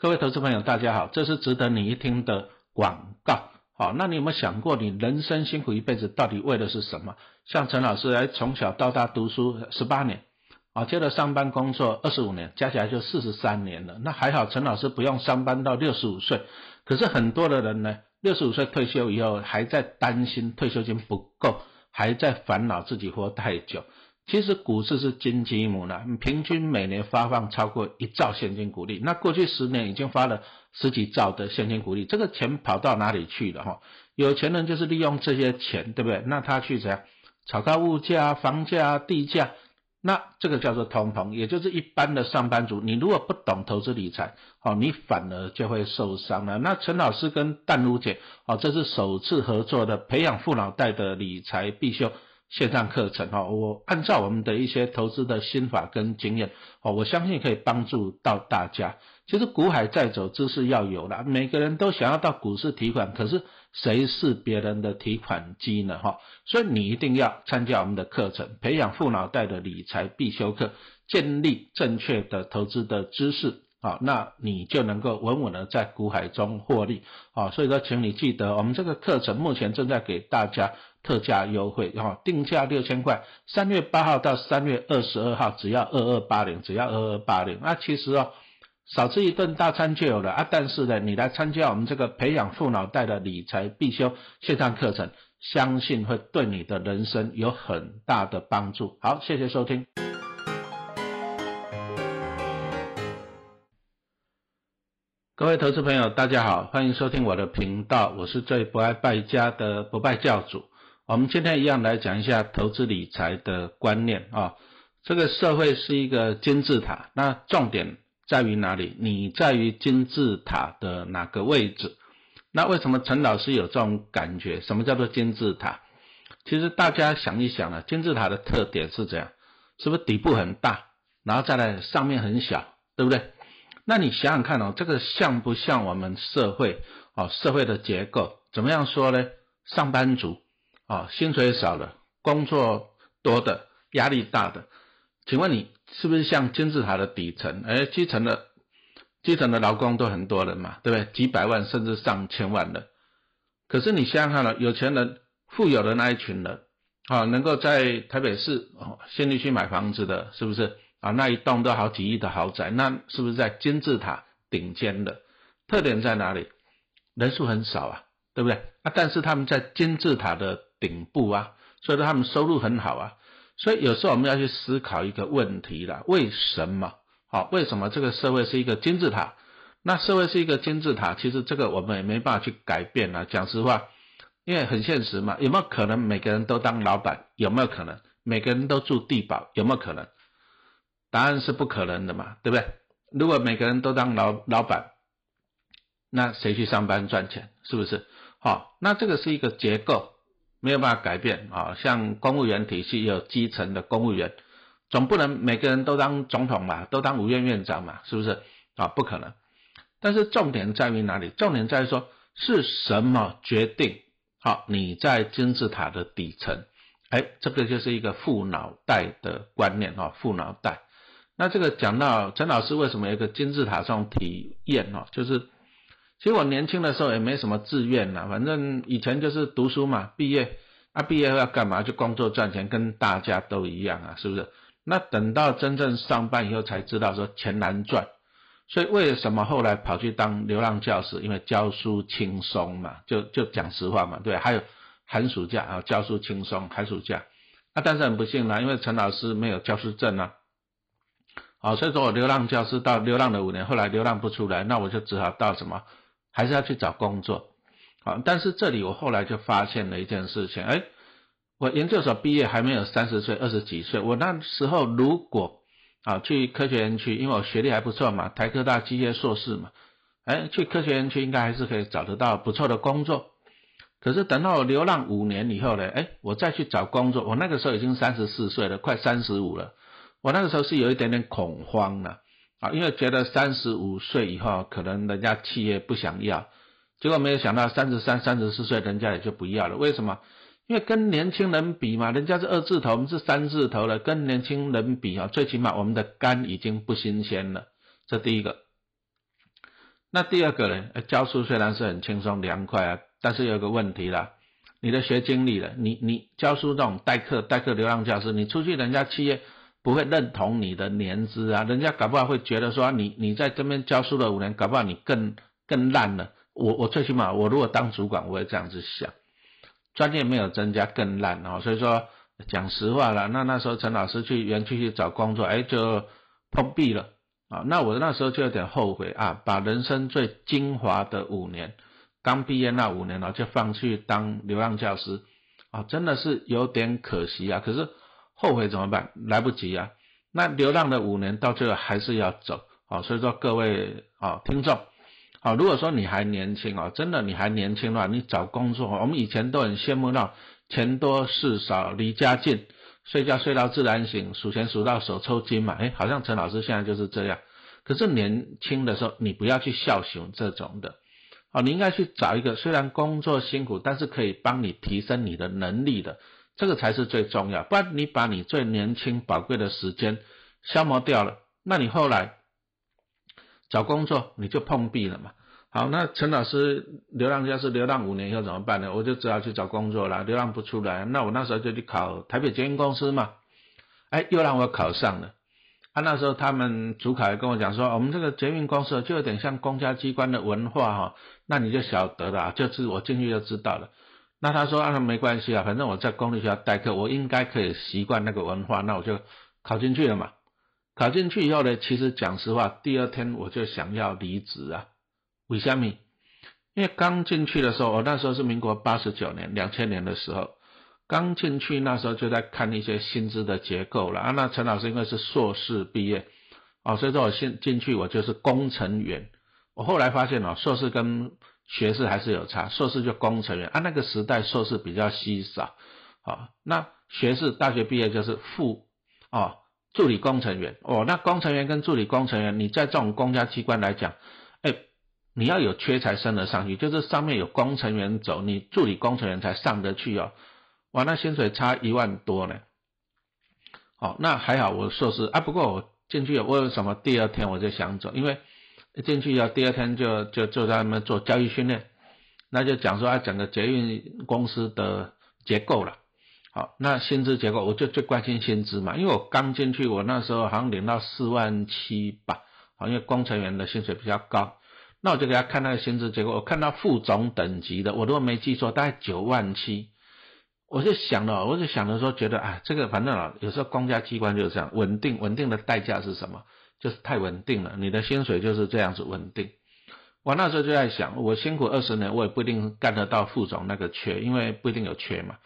各位投资朋友，大家好，这是值得你一听的广告。好，那你有没有想过，你人生辛苦一辈子，到底为的是什么？像陈老师，来从小到大读书十八年，啊，接着上班工作二十五年，加起来就四十三年了。那还好，陈老师不用上班到六十五岁。可是很多的人呢，六十五岁退休以后，还在担心退休金不够，还在烦恼自己活太久。其实股市是金鸡母呢，平均每年发放超过一兆现金股利。那过去十年已经发了十几兆的现金股利，这个钱跑到哪里去了哈？有钱人就是利用这些钱，对不对？那他去怎样炒高物价、房价、地价？那这个叫做通膨，也就是一般的上班族，你如果不懂投资理财，哦，你反而就会受伤了。那陈老师跟淡如姐，哦，这是首次合作的培养富脑袋的理财必修。线上课程哈，我按照我们的一些投资的心法跟经验，哦，我相信可以帮助到大家。其实股海在走，知识要有了。每个人都想要到股市提款，可是谁是别人的提款机呢？哈，所以你一定要参加我们的课程，培养富脑袋的理财必修课，建立正确的投资的知识。好，那你就能够稳稳的在股海中获利。好，所以说，请你记得，我们这个课程目前正在给大家特价优惠，哈，定价六千块，三月八号到三月二十二号只要二二八零，只要二二八零。那其实哦，少吃一顿大餐就有了啊。但是呢，你来参加我们这个培养富脑袋的理财必修线上课程，相信会对你的人生有很大的帮助。好，谢谢收听。各位投资朋友，大家好，欢迎收听我的频道，我是最不爱败家的不败教主。我们今天一样来讲一下投资理财的观念啊。这个社会是一个金字塔，那重点在于哪里？你在于金字塔的哪个位置？那为什么陈老师有这种感觉？什么叫做金字塔？其实大家想一想啊，金字塔的特点是这样，是不是底部很大，然后再来上面很小，对不对？那你想想看哦，这个像不像我们社会哦？社会的结构怎么样说呢？上班族啊，薪水少的，工作多的，压力大的，请问你是不是像金字塔的底层？哎，基层的基层的劳工都很多人嘛，对不对？几百万甚至上千万的。可是你想想看了，有钱人、富有的那一群人啊，能够在台北市哦，先利区买房子的，是不是？啊，那一栋都好几亿的豪宅，那是不是在金字塔顶尖的？特点在哪里？人数很少啊，对不对？啊，但是他们在金字塔的顶部啊，所以说他们收入很好啊。所以有时候我们要去思考一个问题了：为什么？好，为什么这个社会是一个金字塔？那社会是一个金字塔，其实这个我们也没办法去改变啊。讲实话，因为很现实嘛。有没有可能每个人都当老板？有没有可能每个人都住地堡？有没有可能？答案是不可能的嘛，对不对？如果每个人都当老老板，那谁去上班赚钱？是不是？好，那这个是一个结构，没有办法改变啊。像公务员体系有基层的公务员，总不能每个人都当总统嘛，都当五院院长嘛，是不是？啊，不可能。但是重点在于哪里？重点在于说是什么决定？好，你在金字塔的底层，哎，这个就是一个副脑袋的观念啊，副脑袋。那这个讲到陈老师为什么有一个金字塔上体验哦，就是其实我年轻的时候也没什么志愿呐，反正以前就是读书嘛，毕业啊毕业要干嘛就工作赚钱，跟大家都一样啊，是不是？那等到真正上班以后才知道说钱难赚，所以为什么后来跑去当流浪教师？因为教书轻松嘛，就就讲实话嘛，对，还有寒暑假啊，教书轻松，寒暑假。那但是很不幸啦，因为陈老师没有教师证啊。好，所以说我流浪教师到流浪了五年，后来流浪不出来，那我就只好到什么，还是要去找工作。好，但是这里我后来就发现了一件事情，哎，我研究所毕业还没有三十岁，二十几岁，我那时候如果啊去科学园区，因为我学历还不错嘛，台科大机械硕士嘛，哎，去科学园区应该还是可以找得到不错的工作。可是等到我流浪五年以后呢，哎，我再去找工作，我那个时候已经三十四岁了，快三十五了。我那个时候是有一点点恐慌了，啊因为觉得三十五岁以后可能人家企业不想要，结果没有想到三十三、三十四岁人家也就不要了。为什么？因为跟年轻人比嘛，人家是二字头，我们是三字头了，跟年轻人比啊，最起码我们的肝已经不新鲜了。这第一个。那第二个呢？教书虽然是很轻松凉快啊，但是有个问题啦，你的学经历了，你你教书这种代课代课流浪教师，你出去人家企业不会认同你的年资啊，人家搞不好会觉得说你你在这边教书了五年，搞不好你更更烂了。我我最起码我如果当主管，我会这样子想，专业没有增加更烂啊。所以说讲实话了，那那时候陈老师去园区去找工作，哎就碰壁了。啊，那我那时候就有点后悔啊，把人生最精华的五年，刚毕业那五年呢，就放弃当流浪教师，啊，真的是有点可惜啊。可是后悔怎么办？来不及啊。那流浪的五年到最后还是要走，啊，所以说各位啊听众，啊，如果说你还年轻啊，真的你还年轻的话，你找工作，我们以前都很羡慕到钱多事少离家近。睡觉睡到自然醒，数钱数到手抽筋嘛？哎，好像陈老师现在就是这样。可是年轻的时候，你不要去笑雄这种的，哦，你应该去找一个虽然工作辛苦，但是可以帮你提升你的能力的，这个才是最重要。不然你把你最年轻宝贵的时间消磨掉了，那你后来找工作你就碰壁了嘛。好，那陈老师流浪家是流浪五年以后怎么办呢？我就只好去找工作了，流浪不出来，那我那时候就去考台北捷运公司嘛，哎，又让我考上了。啊，那时候他们主考也跟我讲说，我们这个捷运公司就有点像公家机关的文化哈，那你就晓得了，就是我进去就知道了。那他说啊，没关系啊，反正我在公立学校代课，我应该可以习惯那个文化，那我就考进去了嘛。考进去以后呢，其实讲实话，第二天我就想要离职啊。为什么？因为刚进去的时候，我那时候是民国八十九年，两千年的时候，刚进去那时候就在看一些薪资的结构了啊。那陈老师因为是硕士毕业，哦，所以说我进进去我就是工程员。我后来发现哦，硕士跟学士还是有差，硕士就工程员啊。那个时代硕士比较稀少，啊，那学士大学毕业就是副哦助理工程员哦。那工程员跟助理工程员，你在这种公家机关来讲。你要有缺才升得上去，就是上面有工程员走，你助理工程员才上得去哦。哇，那薪水差一万多呢。好，那还好我硕士啊，不过我进去我为什么第二天我就想走？因为进去以后第二天就就就在那边做交易训练，那就讲说啊整个捷运公司的结构了。好，那薪资结构我就最关心薪资嘛，因为我刚进去，我那时候好像领到四万七吧，好，因为工程员的薪水比较高。那我就给他看那个薪资结构，我看到副总等级的，我如果没记错，大概九万七。我就想了，我就想着说，觉得啊，这个反正啊，有时候公家机关就是这样，稳定，稳定的代价是什么？就是太稳定了，你的薪水就是这样子稳定。我那时候就在想，我辛苦二十年，我也不一定干得到副总那个缺，因为不一定有缺嘛。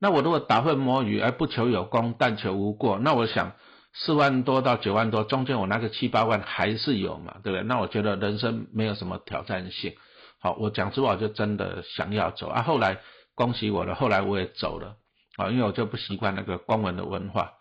那我如果打混摸鱼而不求有功，但求无过，那我想。四万多到九万多，中间我那个七八万还是有嘛，对不对？那我觉得人生没有什么挑战性。好，我讲实话就真的想要走啊。后来恭喜我了，后来我也走了啊，因为我就不习惯那个公文的文化。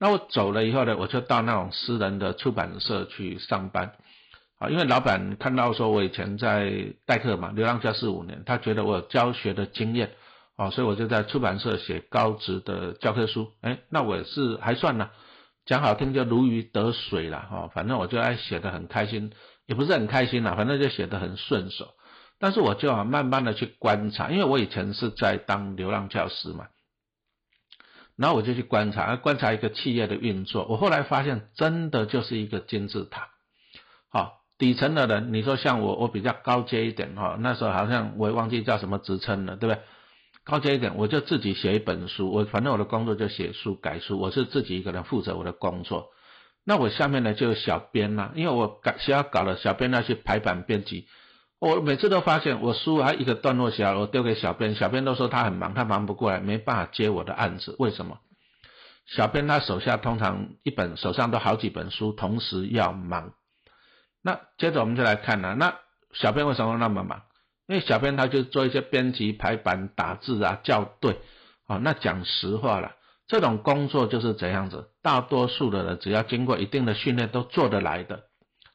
那我走了以后呢，我就到那种私人的出版社去上班啊，因为老板看到说我以前在代课嘛，流浪教师五年，他觉得我教学的经验啊，所以我就在出版社写高职的教科书。哎，那我是还算呢。讲好听就如鱼得水了哈，反正我就爱写的很开心，也不是很开心啦，反正就写的很顺手。但是我就啊慢慢的去观察，因为我以前是在当流浪教师嘛，然后我就去观察，观察一个企业的运作。我后来发现，真的就是一个金字塔。好，底层的人，你说像我，我比较高阶一点哈，那时候好像我也忘记叫什么职称了，对不对？高阶一点，我就自己写一本书。我反正我的工作就写书、改书，我是自己一个人负责我的工作。那我下面呢就有小编啦，因为我改需要搞了，小编要去排版编辑。我每次都发现，我书还一个段落写好，我丢给小编，小编都说他很忙，他忙不过来，没办法接我的案子。为什么？小编他手下通常一本手上都好几本书，同时要忙。那接着我们就来看了，那小编为什么那么忙？因为小编他就做一些编辑、排版、打字啊、校对，啊，那讲实话了，这种工作就是这样子，大多数的人只要经过一定的训练都做得来的，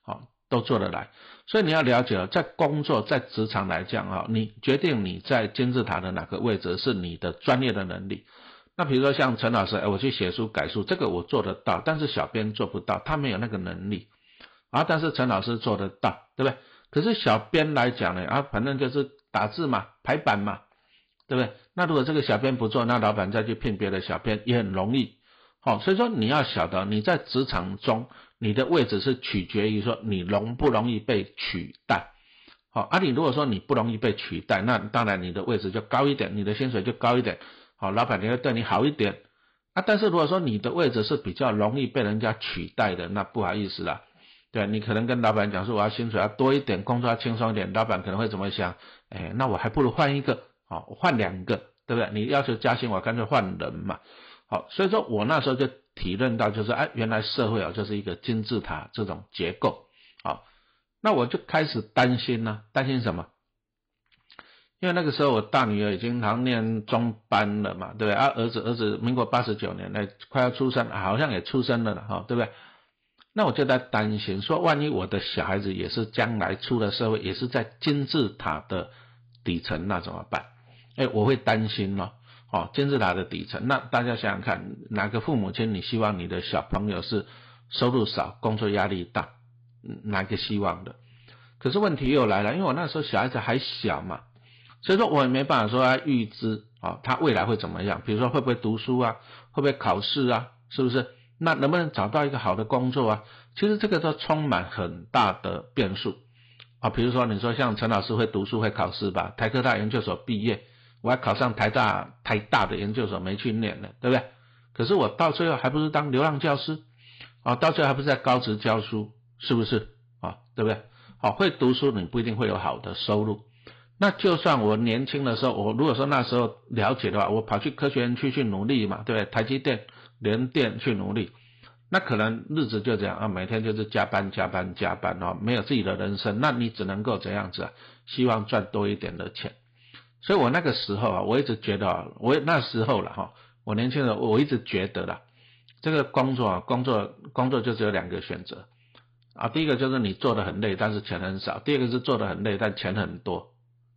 好，都做得来。所以你要了解，在工作、在职场来讲啊，你决定你在金字塔的哪个位置是你的专业的能力。那比如说像陈老师，哎，我去写书、改书，这个我做得到，但是小编做不到，他没有那个能力，啊，但是陈老师做得到，对不对？可是小编来讲呢，啊，反正就是打字嘛，排版嘛，对不对？那如果这个小编不做，那老板再去聘别的小编也很容易。好，所以说你要晓得你在职场中你的位置是取决于说你容不容易被取代。好，啊，你如果说你不容易被取代，那当然你的位置就高一点，你的薪水就高一点。好，老板也会对你好一点。啊，但是如果说你的位置是比较容易被人家取代的，那不好意思了。对你可能跟老板讲说我要薪水要多一点，工作要轻松一点，老板可能会怎么想？哎，那我还不如换一个，好，我换两个，对不对？你要求加薪，我干脆换人嘛。好，所以说我那时候就体认到，就是哎，原来社会啊就是一个金字塔这种结构。好，那我就开始担心呢，担心什么？因为那个时候我大女儿已经好像念中班了嘛，对不对？啊，儿子儿子民国八十九年那快要出生，好像也出生了了，哈，对不对？那我就在担心，说万一我的小孩子也是将来出了社会，也是在金字塔的底层，那怎么办？哎，我会担心咯。哦，金字塔的底层，那大家想想看，哪个父母亲你希望你的小朋友是收入少、工作压力大？哪个希望的？可是问题又来了，因为我那时候小孩子还小嘛，所以说我也没办法说预知啊，他未来会怎么样？比如说会不会读书啊？会不会考试啊？是不是？那能不能找到一个好的工作啊？其实这个都充满很大的变数啊。比如说你说像陈老师会读书会考试吧？台科大研究所毕业，我要考上台大台大的研究所没去念呢，对不对？可是我到最后还不是当流浪教师啊？到最后还不是在高职教书？是不是啊？对不对？好，会读书你不一定会有好的收入。那就算我年轻的时候，我如果说那时候了解的话，我跑去科学园区去努力嘛，对不对？台积电。连电去努力，那可能日子就这样啊，每天就是加班加班加班哦，没有自己的人生，那你只能够怎样子啊？希望赚多一点的钱。所以我那个时候啊，我一直觉得啊，我那时候了哈，我年轻人我一直觉得啦，这个工作啊，工作工作就只有两个选择啊，第一个就是你做的很累，但是钱很少；第二个是做的很累，但钱很多，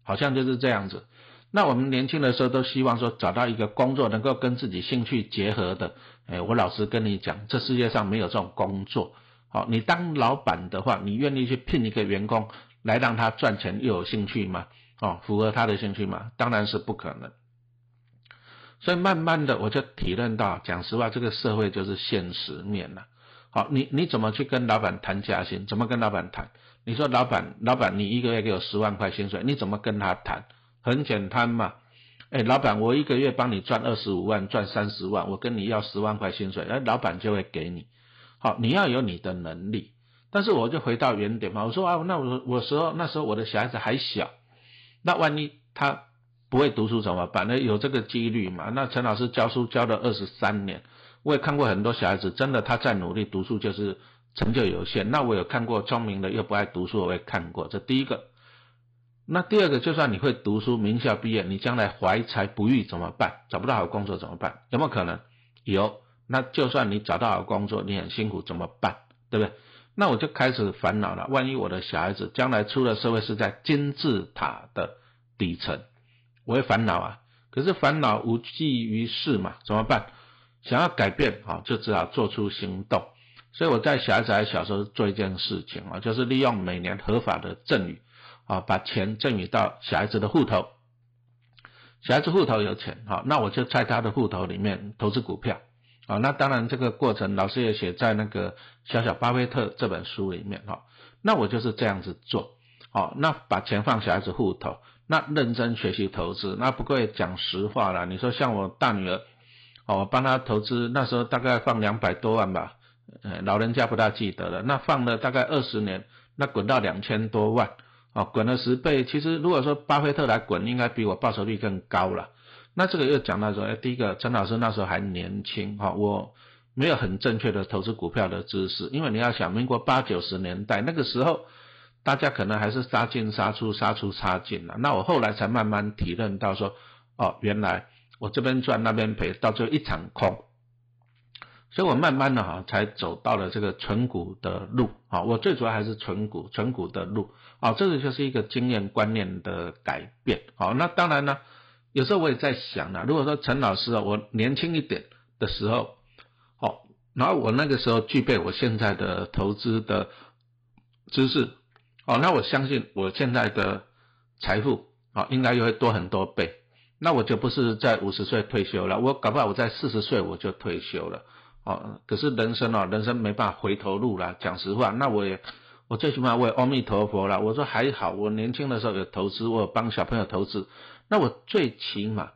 好像就是这样子。那我们年轻的时候都希望说找到一个工作能够跟自己兴趣结合的。哎，我老实跟你讲，这世界上没有这种工作。好，你当老板的话，你愿意去聘一个员工来让他赚钱又有兴趣吗？哦，符合他的兴趣吗？当然是不可能。所以慢慢的我就体认到，讲实话，这个社会就是现实面了。好，你你怎么去跟老板谈加薪？怎么跟老板谈？你说老板，老板，你一个月给我十万块薪水，你怎么跟他谈？很简单嘛，哎，老板，我一个月帮你赚二十五万，赚三十万，我跟你要十万块薪水，哎，老板就会给你。好，你要有你的能力。但是我就回到原点嘛，我说啊，那我我时候那时候我的小孩子还小，那万一他不会读书怎么办？那有这个几率嘛？那陈老师教书教了二十三年，我也看过很多小孩子，真的他在努力读书，就是成就有限。那我有看过聪明的又不爱读书，我也看过。这第一个。那第二个，就算你会读书，名校毕业，你将来怀才不遇怎么办？找不到好工作怎么办？有没有可能？有。那就算你找到好工作，你很辛苦怎么办？对不对？那我就开始烦恼了。万一我的小孩子将来出了社会是在金字塔的底层，我会烦恼啊。可是烦恼无济于事嘛，怎么办？想要改变啊，就只好做出行动。所以我在小孩子还小时候做一件事情啊，就是利用每年合法的赠与。啊，把钱赠与到小孩子的户头，小孩子户头有钱，好，那我就在他的户头里面投资股票，啊，那当然这个过程老师也写在那个《小小巴菲特》这本书里面，哈，那我就是这样子做，好，那把钱放小孩子户头，那认真学习投资，那不过讲实话了，你说像我大女儿，哦，帮她投资，那时候大概放两百多万吧，呃，老人家不大记得了，那放了大概二十年，那滚到两千多万。哦，滚了十倍。其实如果说巴菲特来滚，应该比我报酬率更高了。那这个又讲到说，哎，第一个，陈老师那时候还年轻，哈，我没有很正确的投资股票的知识。因为你要想，民国八九十年代那个时候，大家可能还是杀进杀出，杀出杀进了。那我后来才慢慢体认到说，哦，原来我这边赚那边赔，到最后一场空。所以我慢慢的哈，才走到了这个纯股的路啊。我最主要还是纯股，纯股的路啊。这个就是一个经验观念的改变。好，那当然呢，有时候我也在想呢，如果说陈老师啊，我年轻一点的时候，好，然后我那个时候具备我现在的投资的知识，哦，那我相信我现在的财富啊，应该又会多很多倍。那我就不是在五十岁退休了，我搞不好我在四十岁我就退休了。哦，可是人生哦，人生没办法回头路了。讲实话，那我也我最起码我也阿弥陀佛了。我说还好，我年轻的时候有投资，我帮小朋友投资。那我最起码，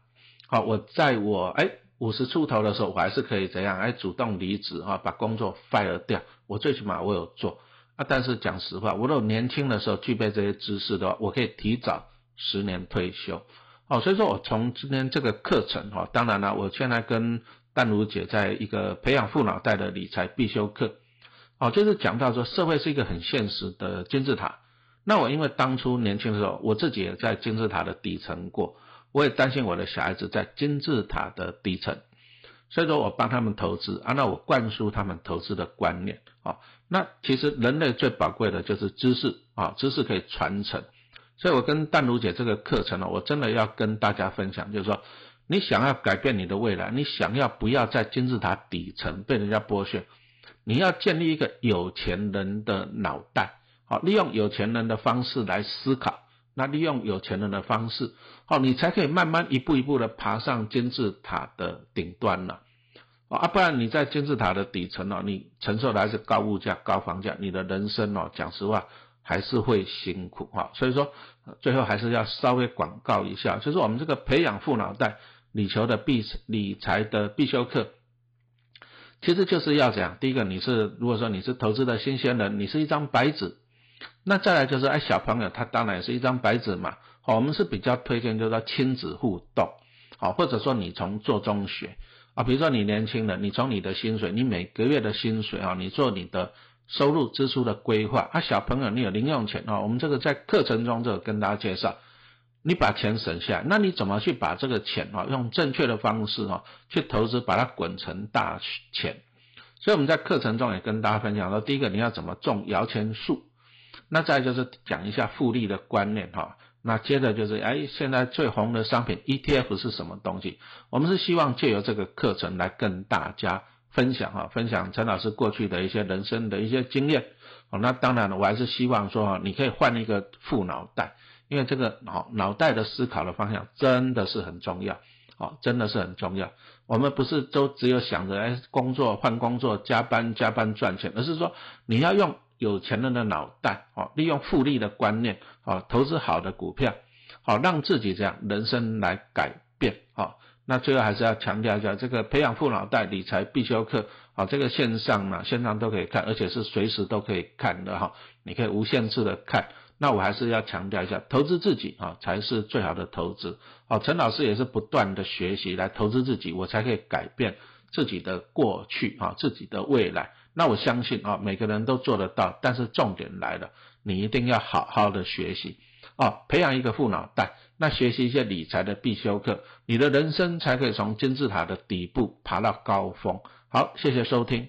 好，我在我哎五十出头的时候，我还是可以怎样？哎，主动离职啊，把工作 fire 掉。我最起码我有做啊。但是讲实话，我如果年轻的时候具备这些知识的话，我可以提早十年退休。哦，所以说我从今天这个课程哈，当然了，我现在跟淡如姐在一个培养富脑袋的理财必修课，哦，就是讲到说社会是一个很现实的金字塔。那我因为当初年轻的时候，我自己也在金字塔的底层过，我也担心我的小孩子在金字塔的底层，所以说我帮他们投资啊，那我灌输他们投资的观念啊。那其实人类最宝贵的就是知识啊，知识可以传承。所以我跟淡如姐这个课程呢，我真的要跟大家分享，就是说。你想要改变你的未来，你想要不要在金字塔底层被人家剥削？你要建立一个有钱人的脑袋，好，利用有钱人的方式来思考，那利用有钱人的方式，好，你才可以慢慢一步一步的爬上金字塔的顶端了，啊，不然你在金字塔的底层哦，你承受的还是高物价、高房价，你的人生哦，讲实话还是会辛苦哈。所以说，最后还是要稍微广告一下，就是我们这个培养富脑袋。理求的必理财的必修课，其实就是要讲，第一个，你是如果说你是投资的新鲜人，你是一张白纸，那再来就是哎，小朋友他当然也是一张白纸嘛。好，我们是比较推荐就是说亲子互动，好，或者说你从做中学啊，比如说你年轻人，你从你的薪水，你每个月的薪水啊，你做你的收入支出的规划啊，小朋友你有零用钱啊，我们这个在课程中就跟大家介绍。你把钱省下来，那你怎么去把这个钱啊，用正确的方式啊去投资，把它滚成大钱？所以我们在课程中也跟大家分享说，第一个你要怎么种摇钱树，那再就是讲一下复利的观念哈。那接着就是哎，现在最红的商品 ETF 是什么东西？我们是希望借由这个课程来跟大家分享哈，分享陈老师过去的一些人生的一些经验。哦，那当然了，我还是希望说哈，你可以换一个副脑袋。因为这个脑脑袋的思考的方向真的是很重要，哦，真的是很重要。我们不是都只有想着哎工作换工作加班加班赚钱，而是说你要用有钱人的脑袋，哦，利用复利的观念，哦，投资好的股票，好让自己这样人生来改变，哦。那最后还是要强调一下，这个培养富脑袋理财必修课，好，这个线上呢线上都可以看，而且是随时都可以看的哈，你可以无限制的看。那我还是要强调一下，投资自己啊才是最好的投资。好，陈老师也是不断的学习来投资自己，我才可以改变自己的过去啊，自己的未来。那我相信啊，每个人都做得到。但是重点来了，你一定要好好的学习啊，培养一个富脑袋，那学习一些理财的必修课，你的人生才可以从金字塔的底部爬到高峰。好，谢谢收听。